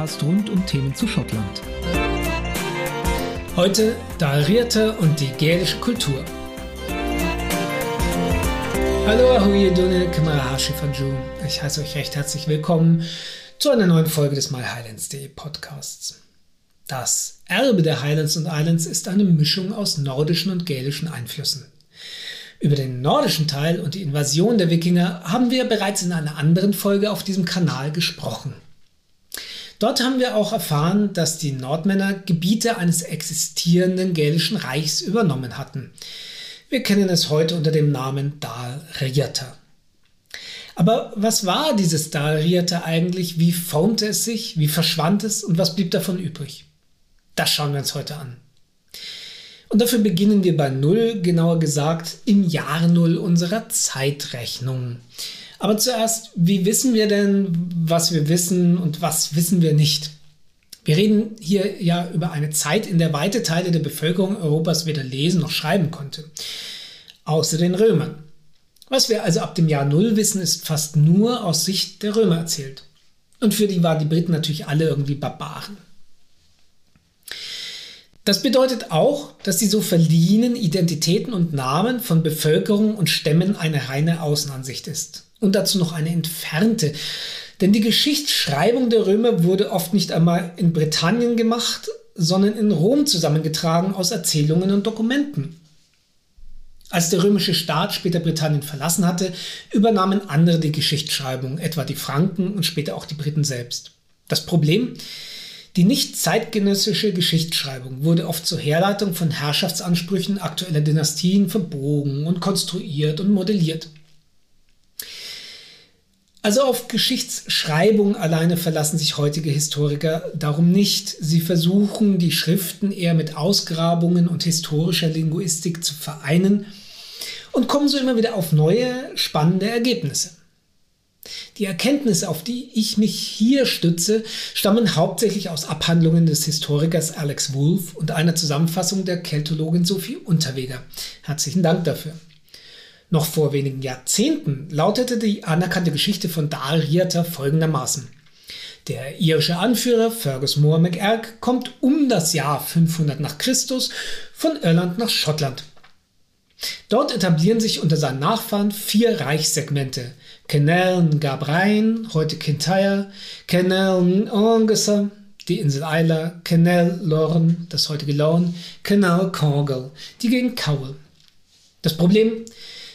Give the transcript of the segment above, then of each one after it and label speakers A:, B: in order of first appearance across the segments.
A: Podcast rund um Themen zu Schottland.
B: Heute Darierte und die gälische Kultur. Hallo, Ahuye Dunne, Kamarahashi Fanju. Ich heiße euch recht herzlich willkommen zu einer neuen Folge des MyHighlands.de Podcasts. Das Erbe der Highlands und Islands ist eine Mischung aus nordischen und gälischen Einflüssen. Über den nordischen Teil und die Invasion der Wikinger haben wir bereits in einer anderen Folge auf diesem Kanal gesprochen. Dort haben wir auch erfahren, dass die Nordmänner Gebiete eines existierenden gälischen Reichs übernommen hatten. Wir kennen es heute unter dem Namen Dal Riata. Aber was war dieses Dal Riata eigentlich? Wie formte es sich? Wie verschwand es? Und was blieb davon übrig? Das schauen wir uns heute an. Und dafür beginnen wir bei Null, genauer gesagt im Jahr Null unserer Zeitrechnung. Aber zuerst, wie wissen wir denn, was wir wissen und was wissen wir nicht? Wir reden hier ja über eine Zeit, in der weite Teile der Bevölkerung Europas weder lesen noch schreiben konnte. Außer den Römern. Was wir also ab dem Jahr Null wissen, ist fast nur aus Sicht der Römer erzählt. Und für die waren die Briten natürlich alle irgendwie Barbaren. Das bedeutet auch, dass die so verliehenen Identitäten und Namen von Bevölkerung und Stämmen eine reine Außenansicht ist. Und dazu noch eine entfernte. Denn die Geschichtsschreibung der Römer wurde oft nicht einmal in Britannien gemacht, sondern in Rom zusammengetragen aus Erzählungen und Dokumenten. Als der römische Staat später Britannien verlassen hatte, übernahmen andere die Geschichtsschreibung, etwa die Franken und später auch die Briten selbst. Das Problem, die nicht zeitgenössische Geschichtsschreibung wurde oft zur Herleitung von Herrschaftsansprüchen aktueller Dynastien verbogen und konstruiert und modelliert. Also auf Geschichtsschreibung alleine verlassen sich heutige Historiker darum nicht. Sie versuchen, die Schriften eher mit Ausgrabungen und historischer Linguistik zu vereinen und kommen so immer wieder auf neue, spannende Ergebnisse. Die Erkenntnisse, auf die ich mich hier stütze, stammen hauptsächlich aus Abhandlungen des Historikers Alex Wolff und einer Zusammenfassung der Keltologin Sophie Unterweger. Herzlichen Dank dafür. Noch vor wenigen Jahrzehnten lautete die anerkannte Geschichte von Dal Riata folgendermaßen. Der irische Anführer Fergus Moore MacErc kommt um das Jahr 500 nach Christus von Irland nach Schottland. Dort etablieren sich unter seinen Nachfahren vier Reichssegmente, Keneln Gabrein, heute Kintyre, Keneln Angesa, die Insel Isla, Kenel Lorne, das heutige Lorne, Kenel Corgel, die gegen Cowell. Das Problem?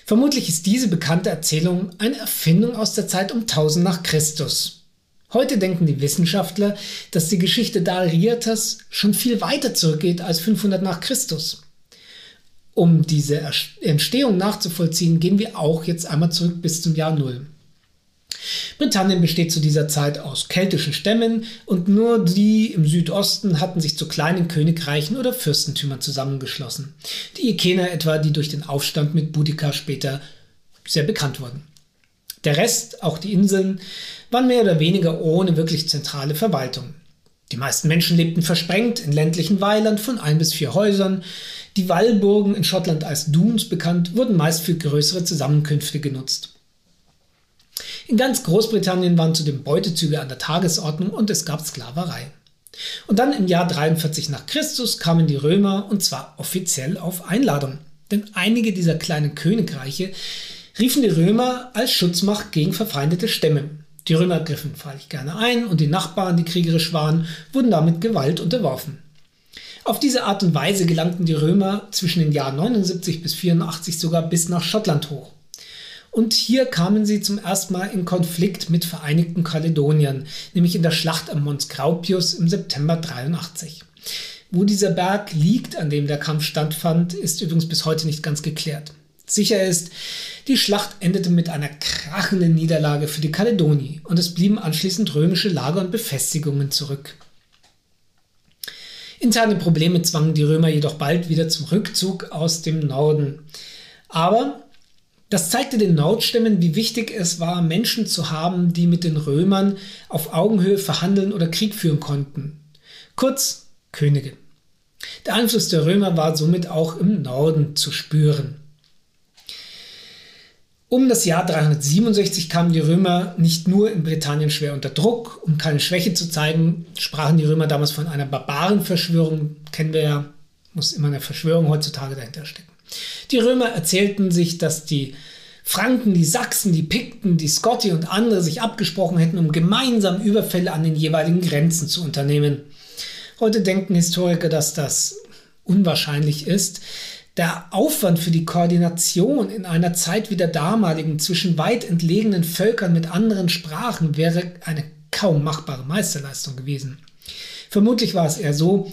B: Vermutlich ist diese bekannte Erzählung eine Erfindung aus der Zeit um 1000 nach Christus. Heute denken die Wissenschaftler, dass die Geschichte Dalrietas schon viel weiter zurückgeht als 500 nach Christus. Um diese Entstehung nachzuvollziehen, gehen wir auch jetzt einmal zurück bis zum Jahr Null. Britannien besteht zu dieser Zeit aus keltischen Stämmen und nur die im Südosten hatten sich zu kleinen Königreichen oder Fürstentümern zusammengeschlossen. Die Ikener etwa, die durch den Aufstand mit Boudica später sehr bekannt wurden. Der Rest, auch die Inseln, waren mehr oder weniger ohne wirklich zentrale Verwaltung. Die meisten Menschen lebten versprengt in ländlichen Weilern von ein bis vier Häusern. Die Wallburgen in Schottland als Dunes bekannt wurden meist für größere Zusammenkünfte genutzt. In ganz Großbritannien waren zudem Beutezüge an der Tagesordnung und es gab Sklaverei. Und dann im Jahr 43 nach Christus kamen die Römer und zwar offiziell auf Einladung. Denn einige dieser kleinen Königreiche riefen die Römer als Schutzmacht gegen verfeindete Stämme. Die Römer griffen freilich gerne ein und die Nachbarn, die kriegerisch waren, wurden damit Gewalt unterworfen. Auf diese Art und Weise gelangten die Römer zwischen den Jahren 79 bis 84 sogar bis nach Schottland hoch. Und hier kamen sie zum ersten Mal in Konflikt mit vereinigten Kaledoniern, nämlich in der Schlacht am Mons Graupius im September 83. Wo dieser Berg liegt, an dem der Kampf stattfand, ist übrigens bis heute nicht ganz geklärt. Sicher ist, die Schlacht endete mit einer krachenden Niederlage für die Kaledoni und es blieben anschließend römische Lager und Befestigungen zurück. Interne Probleme zwangen die Römer jedoch bald wieder zum Rückzug aus dem Norden. Aber das zeigte den Nordstämmen, wie wichtig es war, Menschen zu haben, die mit den Römern auf Augenhöhe verhandeln oder Krieg führen konnten. Kurz Könige. Der Einfluss der Römer war somit auch im Norden zu spüren. Um das Jahr 367 kamen die Römer nicht nur in Britannien schwer unter Druck. Um keine Schwäche zu zeigen, sprachen die Römer damals von einer Barbarenverschwörung. Kennen wir ja, muss immer eine Verschwörung heutzutage dahinter stecken. Die Römer erzählten sich, dass die Franken, die Sachsen, die Pikten, die Scotti und andere sich abgesprochen hätten, um gemeinsam Überfälle an den jeweiligen Grenzen zu unternehmen. Heute denken Historiker, dass das unwahrscheinlich ist. Der Aufwand für die Koordination in einer Zeit wie der damaligen zwischen weit entlegenen Völkern mit anderen Sprachen wäre eine kaum machbare Meisterleistung gewesen. Vermutlich war es eher so,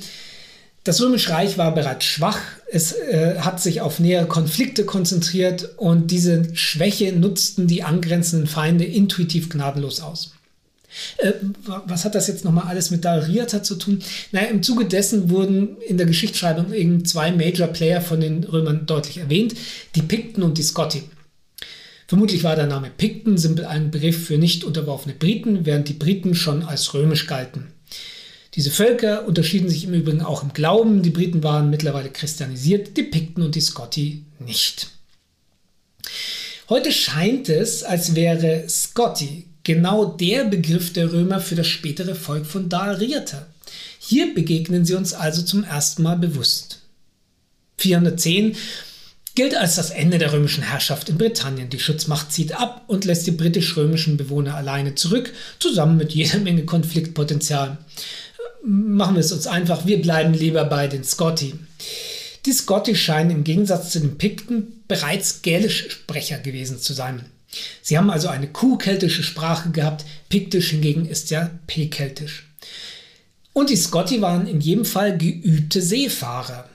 B: das Römische Reich war bereits schwach, es äh, hat sich auf nähere Konflikte konzentriert und diese Schwäche nutzten die angrenzenden Feinde intuitiv gnadenlos aus. Äh, was hat das jetzt nochmal alles mit Dariata zu tun? Naja, im Zuge dessen wurden in der Geschichtsschreibung eben zwei Major Player von den Römern deutlich erwähnt, die Pikten und die Scotti. Vermutlich war der Name Pikten simpel ein Begriff für nicht unterworfene Briten, während die Briten schon als römisch galten. Diese Völker unterschieden sich im Übrigen auch im Glauben. Die Briten waren mittlerweile christianisiert, die Pikten und die Scotti nicht. Heute scheint es, als wäre Scotti genau der Begriff der Römer für das spätere Volk von Dariata. Hier begegnen sie uns also zum ersten Mal bewusst. 410 gilt als das Ende der römischen Herrschaft in Britannien. Die Schutzmacht zieht ab und lässt die britisch-römischen Bewohner alleine zurück, zusammen mit jeder Menge Konfliktpotenzial machen wir es uns einfach, wir bleiben lieber bei den Scotti. Die Scotti scheinen im Gegensatz zu den Pikten bereits gälische Sprecher gewesen zu sein. Sie haben also eine kuhkeltische Sprache gehabt, Piktisch hingegen ist ja P-keltisch. Und die Scotti waren in jedem Fall geübte Seefahrer.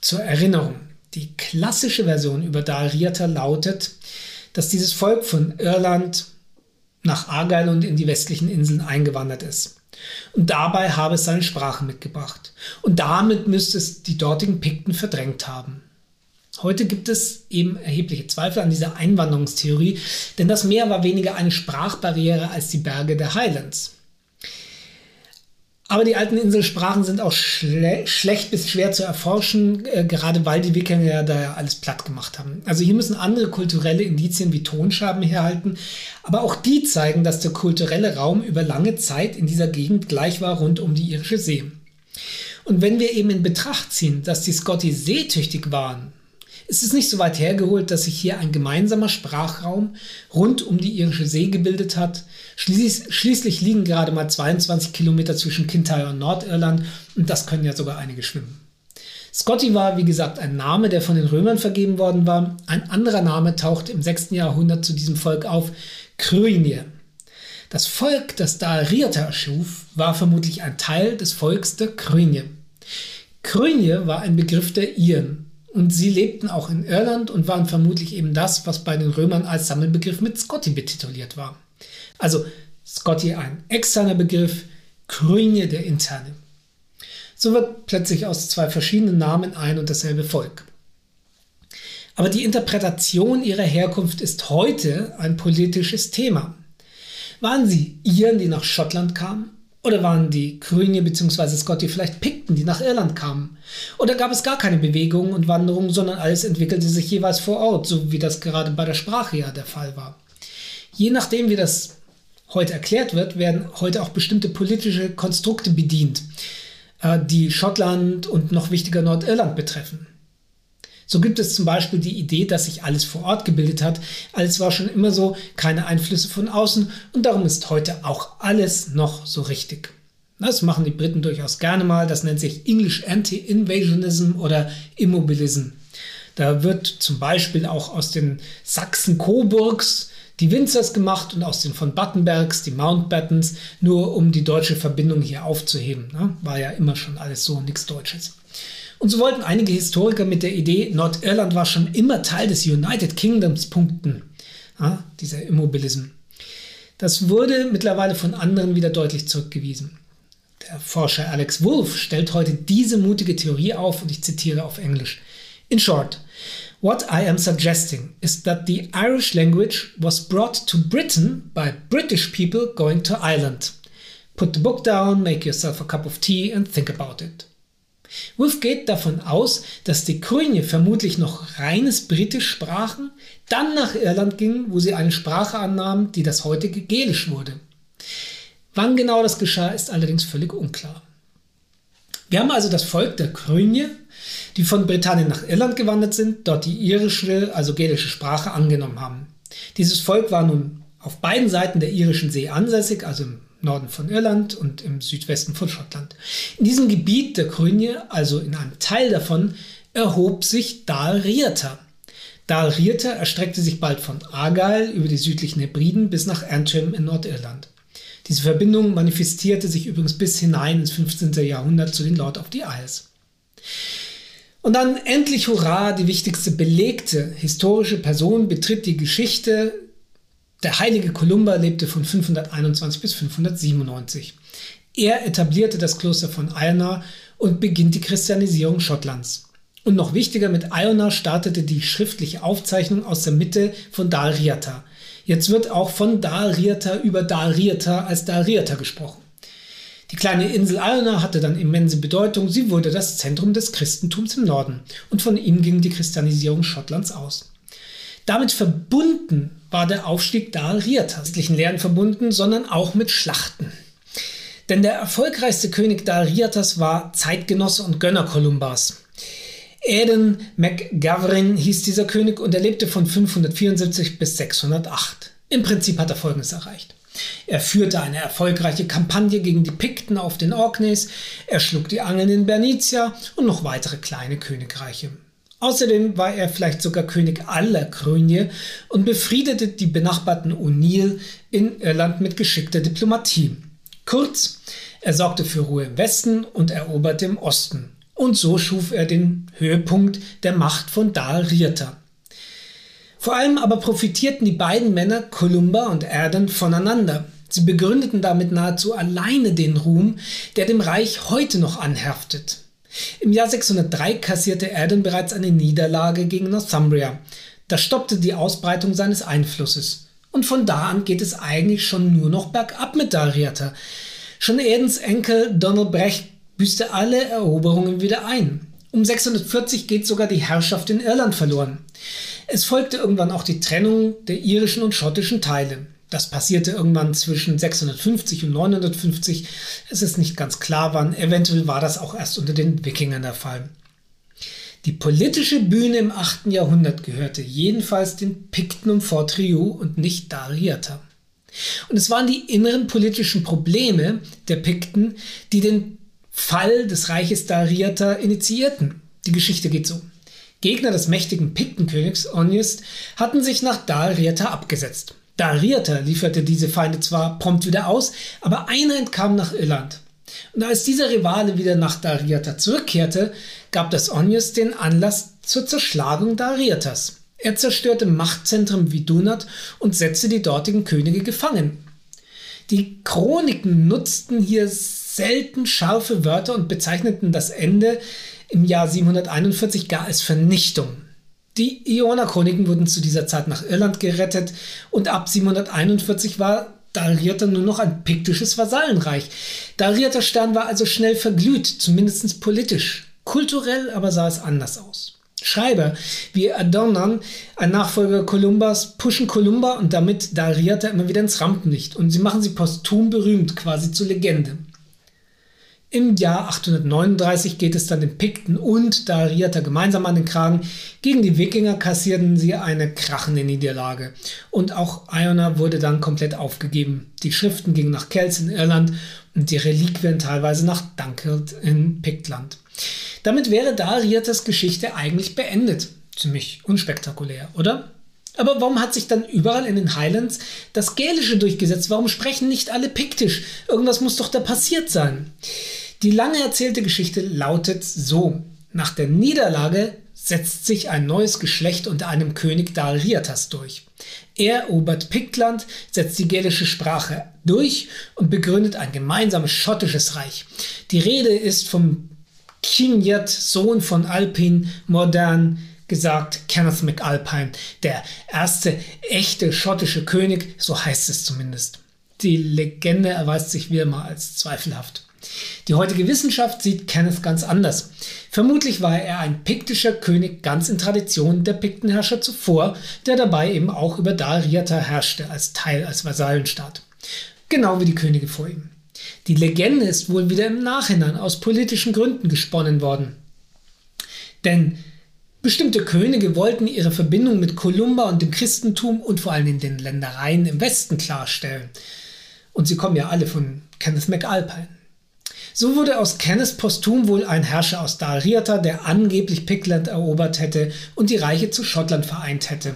B: Zur Erinnerung, die klassische Version über Dariata lautet, dass dieses Volk von Irland nach Argyle und in die westlichen Inseln eingewandert ist. Und dabei habe es seine Sprache mitgebracht. Und damit müsste es die dortigen Pikten verdrängt haben. Heute gibt es eben erhebliche Zweifel an dieser Einwanderungstheorie, denn das Meer war weniger eine Sprachbarriere als die Berge der Highlands. Aber die alten Inselsprachen sind auch schle schlecht bis schwer zu erforschen, äh, gerade weil die Wikinger ja da ja alles platt gemacht haben. Also hier müssen andere kulturelle Indizien wie Tonscherben herhalten, aber auch die zeigen, dass der kulturelle Raum über lange Zeit in dieser Gegend gleich war rund um die irische See. Und wenn wir eben in Betracht ziehen, dass die Scotty seetüchtig waren, es ist nicht so weit hergeholt, dass sich hier ein gemeinsamer Sprachraum rund um die irische See gebildet hat. Schließ, schließlich liegen gerade mal 22 Kilometer zwischen Kintyre und Nordirland und das können ja sogar einige schwimmen. Scotty war, wie gesagt, ein Name, der von den Römern vergeben worden war. Ein anderer Name tauchte im 6. Jahrhundert zu diesem Volk auf, Krönie. Das Volk, das da Riata erschuf, war vermutlich ein Teil des Volks der Krönie. Krönie war ein Begriff der Iren und sie lebten auch in Irland und waren vermutlich eben das, was bei den Römern als Sammelbegriff mit Scotty betituliert war. Also Scotty ein externer Begriff, Krönie der interne. So wird plötzlich aus zwei verschiedenen Namen ein und dasselbe Volk. Aber die Interpretation ihrer Herkunft ist heute ein politisches Thema. Waren sie Iren, die nach Schottland kamen? Oder waren die Grüne bzw. Scotti vielleicht Pikten, die nach Irland kamen? Oder gab es gar keine Bewegungen und Wanderungen, sondern alles entwickelte sich jeweils vor Ort, so wie das gerade bei der Sprache ja der Fall war? Je nachdem, wie das heute erklärt wird, werden heute auch bestimmte politische Konstrukte bedient, äh, die Schottland und noch wichtiger Nordirland betreffen. So gibt es zum Beispiel die Idee, dass sich alles vor Ort gebildet hat. Alles war schon immer so, keine Einflüsse von außen und darum ist heute auch alles noch so richtig. Das machen die Briten durchaus gerne mal. Das nennt sich English Anti-Invasionism oder Immobilism. Da wird zum Beispiel auch aus den Sachsen-Coburgs die Winzers gemacht und aus den von Battenbergs die Mountbattens, nur um die deutsche Verbindung hier aufzuheben. War ja immer schon alles so, nichts Deutsches. Und so wollten einige Historiker mit der Idee, Nordirland war schon immer Teil des United Kingdoms punkten. Ja, dieser Immobilism. Das wurde mittlerweile von anderen wieder deutlich zurückgewiesen. Der Forscher Alex Wolff stellt heute diese mutige Theorie auf und ich zitiere auf Englisch. In short, what I am suggesting is that the Irish language was brought to Britain by British people going to Ireland. Put the book down, make yourself a cup of tea and think about it. Wolf geht davon aus, dass die Krönje vermutlich noch reines Britisch sprachen, dann nach Irland gingen, wo sie eine Sprache annahmen, die das heutige Gälisch wurde. Wann genau das geschah, ist allerdings völlig unklar. Wir haben also das Volk der Krönje, die von Britannien nach Irland gewandert sind, dort die irische, also gälische Sprache angenommen haben. Dieses Volk war nun auf beiden Seiten der irischen See ansässig, also im Norden von Irland und im Südwesten von Schottland. In diesem Gebiet der Krönje, also in einem Teil davon, erhob sich Dal Rieta. Dal Rieta erstreckte sich bald von Argyll über die südlichen Hebriden bis nach Antrim in Nordirland. Diese Verbindung manifestierte sich übrigens bis hinein ins 15. Jahrhundert zu den Lord of the Isles. Und dann endlich hurra, die wichtigste belegte historische Person betritt die Geschichte der heilige Kolumba lebte von 521 bis 597. Er etablierte das Kloster von Iona und beginnt die Christianisierung Schottlands. Und noch wichtiger, mit Iona startete die schriftliche Aufzeichnung aus der Mitte von Dalriata. Jetzt wird auch von Dalriata über Dalriata als Dalriata gesprochen. Die kleine Insel Iona hatte dann immense Bedeutung. Sie wurde das Zentrum des Christentums im Norden und von ihm ging die Christianisierung Schottlands aus. Damit verbunden war der Aufstieg Dal Riatas, westlichen Lehren verbunden, sondern auch mit Schlachten. Denn der erfolgreichste König Dal Riatas war Zeitgenosse und Gönner Kolumbas. Eden McGavrin hieß dieser König und er lebte von 574 bis 608. Im Prinzip hat er Folgendes erreicht. Er führte eine erfolgreiche Kampagne gegen die Pikten auf den Orkneys, er schlug die Angeln in Bernicia und noch weitere kleine Königreiche. Außerdem war er vielleicht sogar König aller Krönje und befriedete die benachbarten O'Neill in Irland mit geschickter Diplomatie. Kurz, er sorgte für Ruhe im Westen und eroberte im Osten. Und so schuf er den Höhepunkt der Macht von Dal Rieta. Vor allem aber profitierten die beiden Männer Columba und Erden voneinander. Sie begründeten damit nahezu alleine den Ruhm, der dem Reich heute noch anhaftet. Im Jahr 603 kassierte Erden bereits eine Niederlage gegen Northumbria. Das stoppte die Ausbreitung seines Einflusses. Und von da an geht es eigentlich schon nur noch bergab mit Dariata. Schon Erdens Enkel Donald Brecht büßte alle Eroberungen wieder ein. Um 640 geht sogar die Herrschaft in Irland verloren. Es folgte irgendwann auch die Trennung der irischen und schottischen Teile. Das passierte irgendwann zwischen 650 und 950. Es ist nicht ganz klar wann. Eventuell war das auch erst unter den Wikingern der Fall. Die politische Bühne im 8. Jahrhundert gehörte jedenfalls den Pikten um Fortriu und nicht Dariata. Und es waren die inneren politischen Probleme der Pikten, die den Fall des Reiches Dariata initiierten. Die Geschichte geht so. Gegner des mächtigen Piktenkönigs Onist hatten sich nach Dariata abgesetzt. Dariata lieferte diese Feinde zwar prompt wieder aus, aber einer entkam nach Irland. Und als dieser Rivale wieder nach Dariata zurückkehrte, gab das Onius den Anlass zur Zerschlagung Dariatas. Er zerstörte Machtzentren wie Dunat und setzte die dortigen Könige gefangen. Die Chroniken nutzten hier selten scharfe Wörter und bezeichneten das Ende im Jahr 741 gar als Vernichtung. Die Ioner-Chroniken wurden zu dieser Zeit nach Irland gerettet und ab 741 war Dariata nur noch ein piktisches Vasallenreich. Dariata Stern war also schnell verglüht, zumindest politisch. Kulturell aber sah es anders aus. Schreiber wie Adornan, ein Nachfolger Kolumbas, pushen Kolumba und damit Dariata immer wieder ins Rampenlicht und sie machen sie posthum berühmt, quasi zur Legende. Im Jahr 839 geht es dann den Pikten und Dariata gemeinsam an den Kragen. Gegen die Wikinger kassierten sie eine krachende Niederlage. Und auch Iona wurde dann komplett aufgegeben. Die Schriften gingen nach Kells in Irland und die Reliquien teilweise nach Dunkeld in Piktland. Damit wäre Dariatas Geschichte eigentlich beendet. Ziemlich unspektakulär, oder? Aber warum hat sich dann überall in den Highlands das Gälische durchgesetzt? Warum sprechen nicht alle Piktisch? Irgendwas muss doch da passiert sein. Die lange erzählte Geschichte lautet so. Nach der Niederlage setzt sich ein neues Geschlecht unter einem König Dalriatas durch. Er erobert Piktland, setzt die gälische Sprache durch und begründet ein gemeinsames schottisches Reich. Die Rede ist vom Kinyat, Sohn von Alpin, modern gesagt Kenneth MacAlpine, der erste echte schottische König, so heißt es zumindest. Die Legende erweist sich wieder mal als zweifelhaft. Die heutige Wissenschaft sieht Kenneth ganz anders. Vermutlich war er ein piktischer König ganz in Tradition der Piktenherrscher zuvor, der dabei eben auch über Dariata herrschte als Teil als Vasallenstaat. Genau wie die Könige vor ihm. Die Legende ist wohl wieder im Nachhinein aus politischen Gründen gesponnen worden. Denn bestimmte Könige wollten ihre Verbindung mit Kolumba und dem Christentum und vor allem in den Ländereien im Westen klarstellen. Und sie kommen ja alle von Kenneth MacAlpine. So wurde aus Kenneth posthum wohl ein Herrscher aus Dalriata, der angeblich Pickland erobert hätte und die Reiche zu Schottland vereint hätte.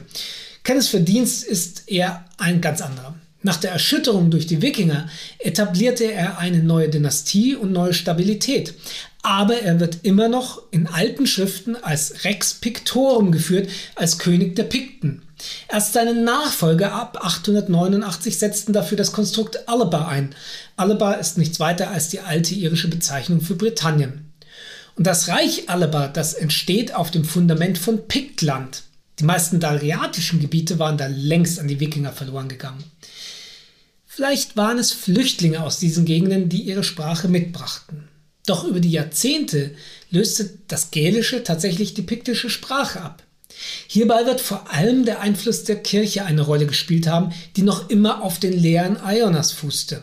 B: Kenneths Verdienst ist eher ein ganz anderer. Nach der Erschütterung durch die Wikinger etablierte er eine neue Dynastie und neue Stabilität. Aber er wird immer noch in alten Schriften als Rex Pictorum geführt, als König der Pikten. Erst seine Nachfolger ab 889 setzten dafür das Konstrukt Alba ein. Alba ist nichts weiter als die alte irische Bezeichnung für Britannien. Und das Reich Alba, das entsteht auf dem Fundament von Piktland. Die meisten dalriatischen Gebiete waren da längst an die Wikinger verloren gegangen. Vielleicht waren es Flüchtlinge aus diesen Gegenden, die ihre Sprache mitbrachten. Doch über die Jahrzehnte löste das Gälische tatsächlich die piktische Sprache ab. Hierbei wird vor allem der Einfluss der Kirche eine Rolle gespielt haben, die noch immer auf den Lehren Ionas fußte.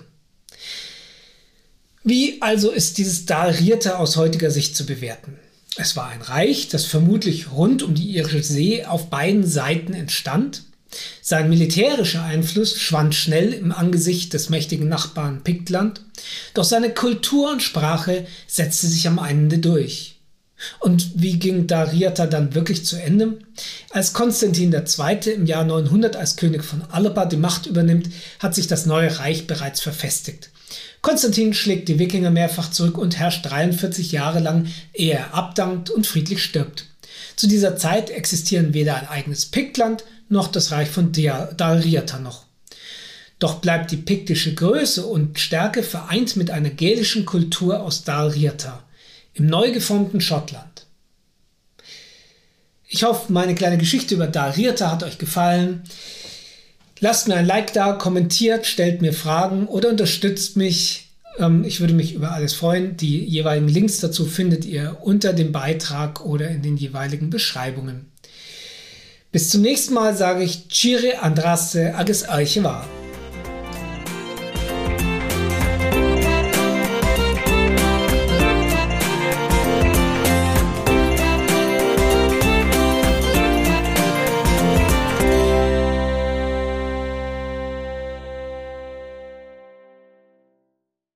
B: Wie also ist dieses Dalrierte aus heutiger Sicht zu bewerten? Es war ein Reich, das vermutlich rund um die Irische See auf beiden Seiten entstand sein militärischer Einfluss schwand schnell im Angesicht des mächtigen Nachbarn Piktland, doch seine Kultur und Sprache setzte sich am Ende durch. Und wie ging Dariata dann wirklich zu Ende? Als Konstantin II. im Jahr 900 als König von Alba die Macht übernimmt, hat sich das neue Reich bereits verfestigt. Konstantin schlägt die Wikinger mehrfach zurück und herrscht 43 Jahre lang, ehe er abdankt und friedlich stirbt. Zu dieser Zeit existieren weder ein eigenes Piktland noch das Reich von Dalriata noch. Doch bleibt die piktische Größe und Stärke vereint mit einer gälischen Kultur aus Dalriata im neu geformten Schottland. Ich hoffe, meine kleine Geschichte über Dalriata hat euch gefallen. Lasst mir ein Like da, kommentiert, stellt mir Fragen oder unterstützt mich. Ähm, ich würde mich über alles freuen. Die jeweiligen Links dazu findet ihr unter dem Beitrag oder in den jeweiligen Beschreibungen. Bis zum nächsten Mal sage ich Chire Andraste Ages Archivar.